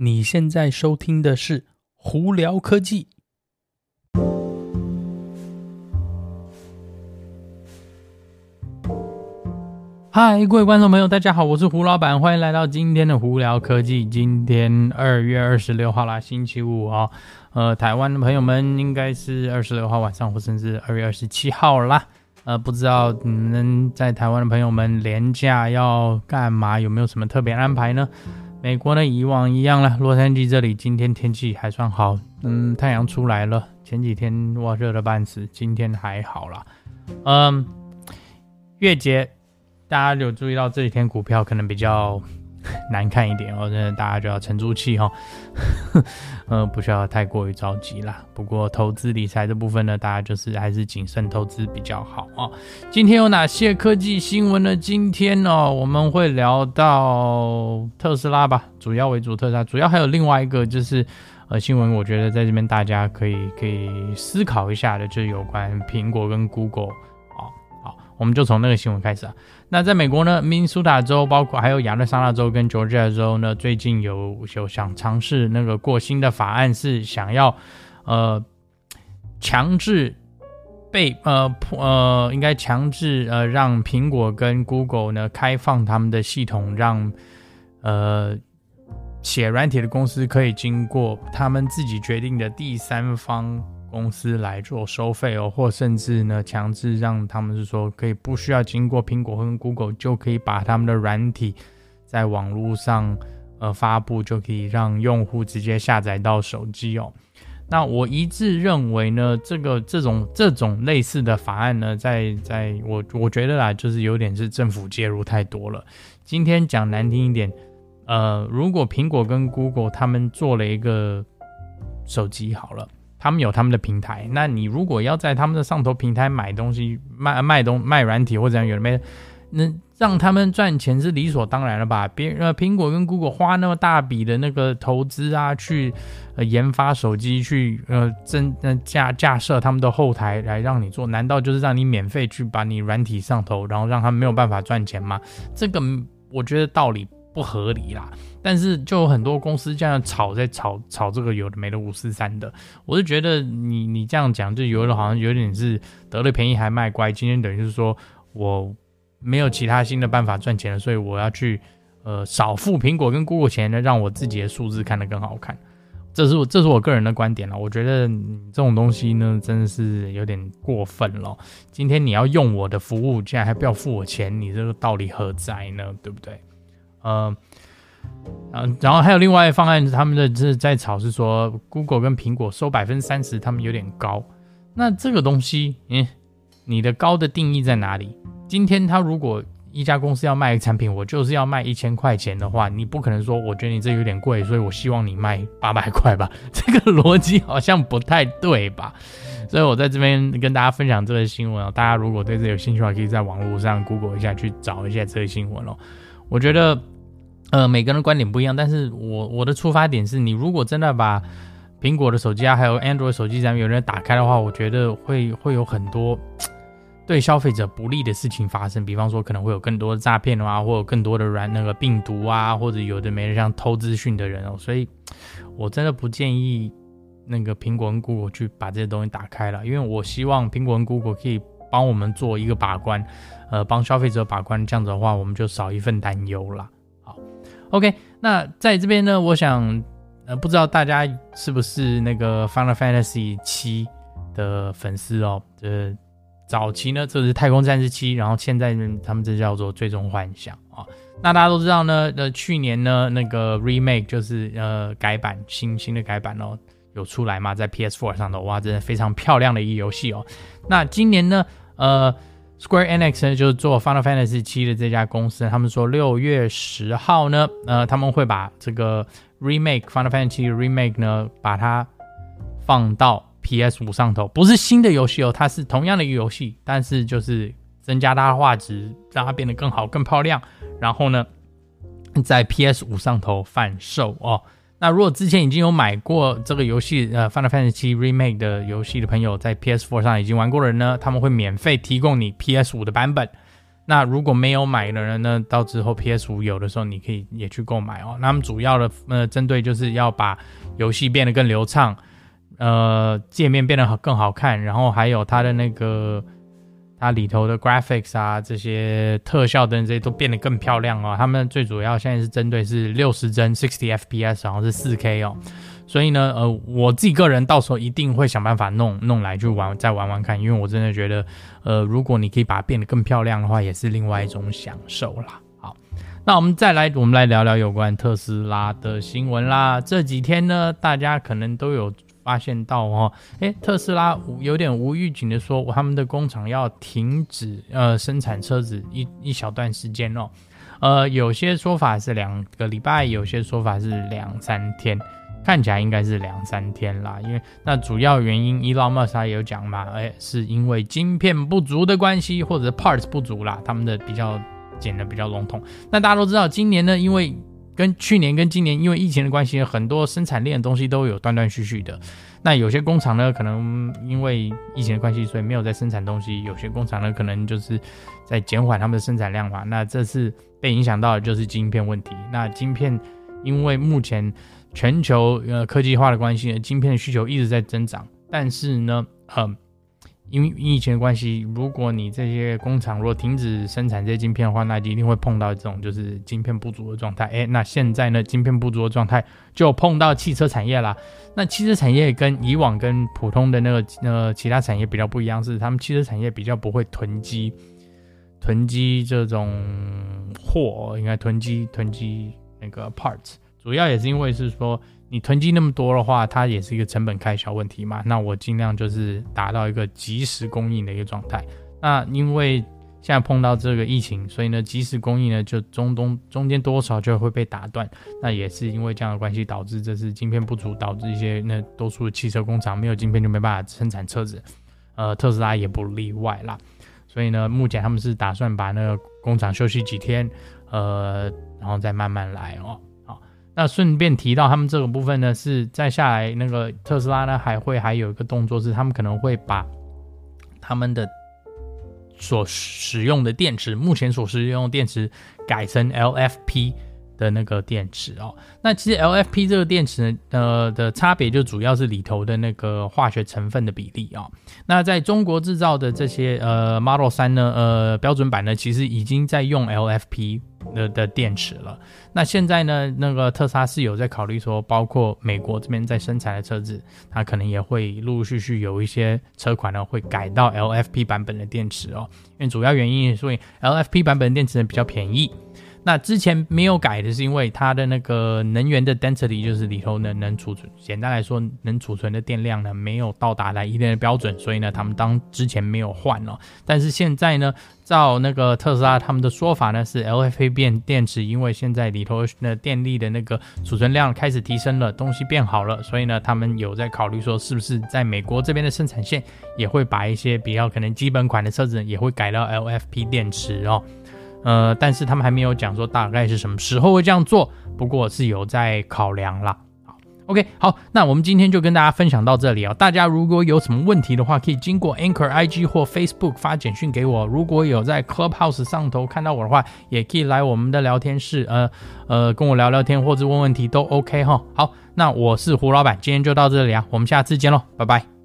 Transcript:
你现在收听的是《胡聊科技》。嗨，各位观众朋友，大家好，我是胡老板，欢迎来到今天的《胡聊科技》。今天二月二十六号啦，星期五哦。呃，台湾的朋友们应该是二十六号晚上，或甚至二月二十七号啦。呃，不知道你们在台湾的朋友们连假要干嘛？有没有什么特别安排呢？美国呢，以往一样了。洛杉矶这里今天天气还算好，嗯，太阳出来了。前几天哇，热得半死，今天还好啦。嗯，月结，大家有注意到这几天股票可能比较 难看一点哦，真的大家就要沉住气哈。嗯，不需要太过于着急啦。不过投资理财这部分呢，大家就是还是谨慎投资比较好啊。今天有哪些科技新闻呢？今天呢、哦，我们会聊到特斯拉吧，主要为主特斯拉，主要还有另外一个就是呃新闻，我觉得在这边大家可以可以思考一下的，就是有关苹果跟 Google。我们就从那个新闻开始啊。那在美国呢，明尼苏达州，包括还有亚利桑那州跟乔治亚州呢，最近有有想尝试那个过新的法案，是想要呃强制被呃呃应该强制呃让苹果跟 Google 呢开放他们的系统，让呃写软体的公司可以经过他们自己决定的第三方。公司来做收费哦，或甚至呢强制让他们是说可以不需要经过苹果跟 Google 就可以把他们的软体在网络上呃发布，就可以让用户直接下载到手机哦。那我一致认为呢，这个这种这种类似的法案呢，在在我我觉得啦，就是有点是政府介入太多了。今天讲难听一点，呃，如果苹果跟 Google 他们做了一个手机好了。他们有他们的平台，那你如果要在他们的上头平台买东西、卖卖东卖软体或者怎样，有没，那让他们赚钱是理所当然了吧？别呃，苹果跟 Google 花那么大笔的那个投资啊，去呃研发手机，去呃增呃架架设他们的后台来让你做，难道就是让你免费去把你软体上头，然后让他们没有办法赚钱吗？这个我觉得道理不合理啦。但是就有很多公司这样炒，在炒炒这个有的没的五四三的，我就觉得你你这样讲就有的好像有点是得了便宜还卖乖。今天等于是说我没有其他新的办法赚钱了，所以我要去呃少付苹果跟 Google 钱呢，让我自己的数字看得更好看。这是我这是我个人的观点了。我觉得这种东西呢真的是有点过分了。今天你要用我的服务，竟然还不要付我钱，你这个道理何在呢？对不对？呃。嗯，然后还有另外方案，他们的是在炒，是说 Google 跟苹果收百分之三十，他们有点高。那这个东西，嗯，你的高的定义在哪里？今天他如果一家公司要卖产品，我就是要卖一千块钱的话，你不可能说我觉得你这有点贵，所以我希望你卖八百块吧？这个逻辑好像不太对吧？所以我在这边跟大家分享这个新闻哦，大家如果对这有兴趣的话，可以在网络上 Google 一下，去找一下这个新闻哦。我觉得。呃，每个人观点不一样，但是我我的出发点是你如果真的把苹果的手机啊，还有 Android 手机上面有人打开的话，我觉得会会有很多 对消费者不利的事情发生，比方说可能会有更多的诈骗的啊，或有更多的软那个病毒啊，或者有的没的像偷资讯的人哦，所以我真的不建议那个苹果跟 Google 去把这些东西打开了，因为我希望苹果跟 Google 可以帮我们做一个把关，呃，帮消费者把关，这样子的话我们就少一份担忧了。OK，那在这边呢，我想，呃，不知道大家是不是那个 Final Fantasy 七的粉丝哦？呃，早期呢，这是太空战士七，然后现在呢他们这叫做最终幻想啊。那大家都知道呢，呃，去年呢，那个 Remake 就是呃改版，新新的改版哦，有出来嘛，在 PS4 上头，哇，真的非常漂亮的一个游戏哦。那今年呢，呃。Square Enix 呢，就是做 Final Fantasy 七的这家公司，他们说六月十号呢，呃，他们会把这个 Remake Final Fantasy Remake 呢，把它放到 PS 五上头，不是新的游戏哦，它是同样的一个游戏，但是就是增加它的画质，让它变得更好、更漂亮，然后呢，在 PS 五上头贩售哦。那如果之前已经有买过这个游戏，呃，《Final Fantasy Remake》的游戏的朋友，在 PS4 上已经玩过的人呢，他们会免费提供你 PS5 的版本，那如果没有买的人呢，到之后 PS 五有的时候你可以也去购买哦。那么主要的呃针对就是要把游戏变得更流畅，呃界面变得更好看，然后还有它的那个。它里头的 graphics 啊，这些特效等这些都变得更漂亮哦。他们最主要现在是针对是六十帧 sixty FPS，然后是四 K 哦。所以呢，呃，我自己个人到时候一定会想办法弄弄来去玩，再玩玩看，因为我真的觉得，呃，如果你可以把它变得更漂亮的话，也是另外一种享受啦。好，那我们再来，我们来聊聊有关特斯拉的新闻啦。这几天呢，大家可能都有。发现到哦，诶，特斯拉有点无预警的说，他们的工厂要停止呃生产车子一一小段时间哦，呃，有些说法是两个礼拜，有些说法是两三天，看起来应该是两三天啦，因为那主要原因，Elon Musk 也有讲嘛，诶，是因为晶片不足的关系，或者 parts 不足啦，他们的比较讲的比较笼统。那大家都知道，今年呢，因为跟去年跟今年因为疫情的关系，很多生产链的东西都有断断续续的。那有些工厂呢，可能因为疫情的关系，所以没有在生产东西；有些工厂呢，可能就是在减缓他们的生产量嘛。那这次被影响到的就是晶片问题。那晶片因为目前全球呃科技化的关系，晶片的需求一直在增长，但是呢，呃。因为疫情的关系，如果你这些工厂如果停止生产这些晶片的话，那就一定会碰到这种就是晶片不足的状态。诶，那现在呢，晶片不足的状态就碰到汽车产业啦。那汽车产业跟以往跟普通的那个呃其他产业比较不一样，是他们汽车产业比较不会囤积囤积这种货，应该囤积囤积那个 parts，主要也是因为是说。你囤积那么多的话，它也是一个成本开销问题嘛。那我尽量就是达到一个及时供应的一个状态。那因为现在碰到这个疫情，所以呢，及时供应呢就中东中间多少就会被打断。那也是因为这样的关系，导致这是晶片不足，导致一些那多数的汽车工厂没有晶片就没办法生产车子。呃，特斯拉也不例外啦。所以呢，目前他们是打算把那个工厂休息几天，呃，然后再慢慢来哦。那顺便提到，他们这个部分呢，是再下来那个特斯拉呢，还会还有一个动作是，他们可能会把他们的所使用的电池，目前所使用的电池改成 LFP。的那个电池哦，那其实 LFP 这个电池呢，呃的差别就主要是里头的那个化学成分的比例啊、哦。那在中国制造的这些呃 Model 3呢，呃标准版呢，其实已经在用 LFP 的的电池了。那现在呢，那个特斯拉是有在考虑说，包括美国这边在生产的车子，它可能也会陆陆续续有一些车款呢会改到 LFP 版本的电池哦。因为主要原因，所以 LFP 版本的电池呢比较便宜。那之前没有改的是因为它的那个能源的 density，就是里头呢能储存，简单来说能储存的电量呢没有到达来一定的标准，所以呢他们当之前没有换了。但是现在呢，照那个特斯拉他们的说法呢是 LFP 变电池，因为现在里头的电力的那个储存量开始提升了，东西变好了，所以呢他们有在考虑说是不是在美国这边的生产线也会把一些比较可能基本款的车子也会改到 LFP 电池哦。呃，但是他们还没有讲说大概是什么时候会这样做，不过是有在考量啦。好，OK，好，那我们今天就跟大家分享到这里哦。大家如果有什么问题的话，可以经过 Anchor IG 或 Facebook 发简讯给我。如果有在 Clubhouse 上头看到我的话，也可以来我们的聊天室，呃呃，跟我聊聊天或者问问题都 OK 哈。好，那我是胡老板，今天就到这里啊，我们下次见喽，拜拜。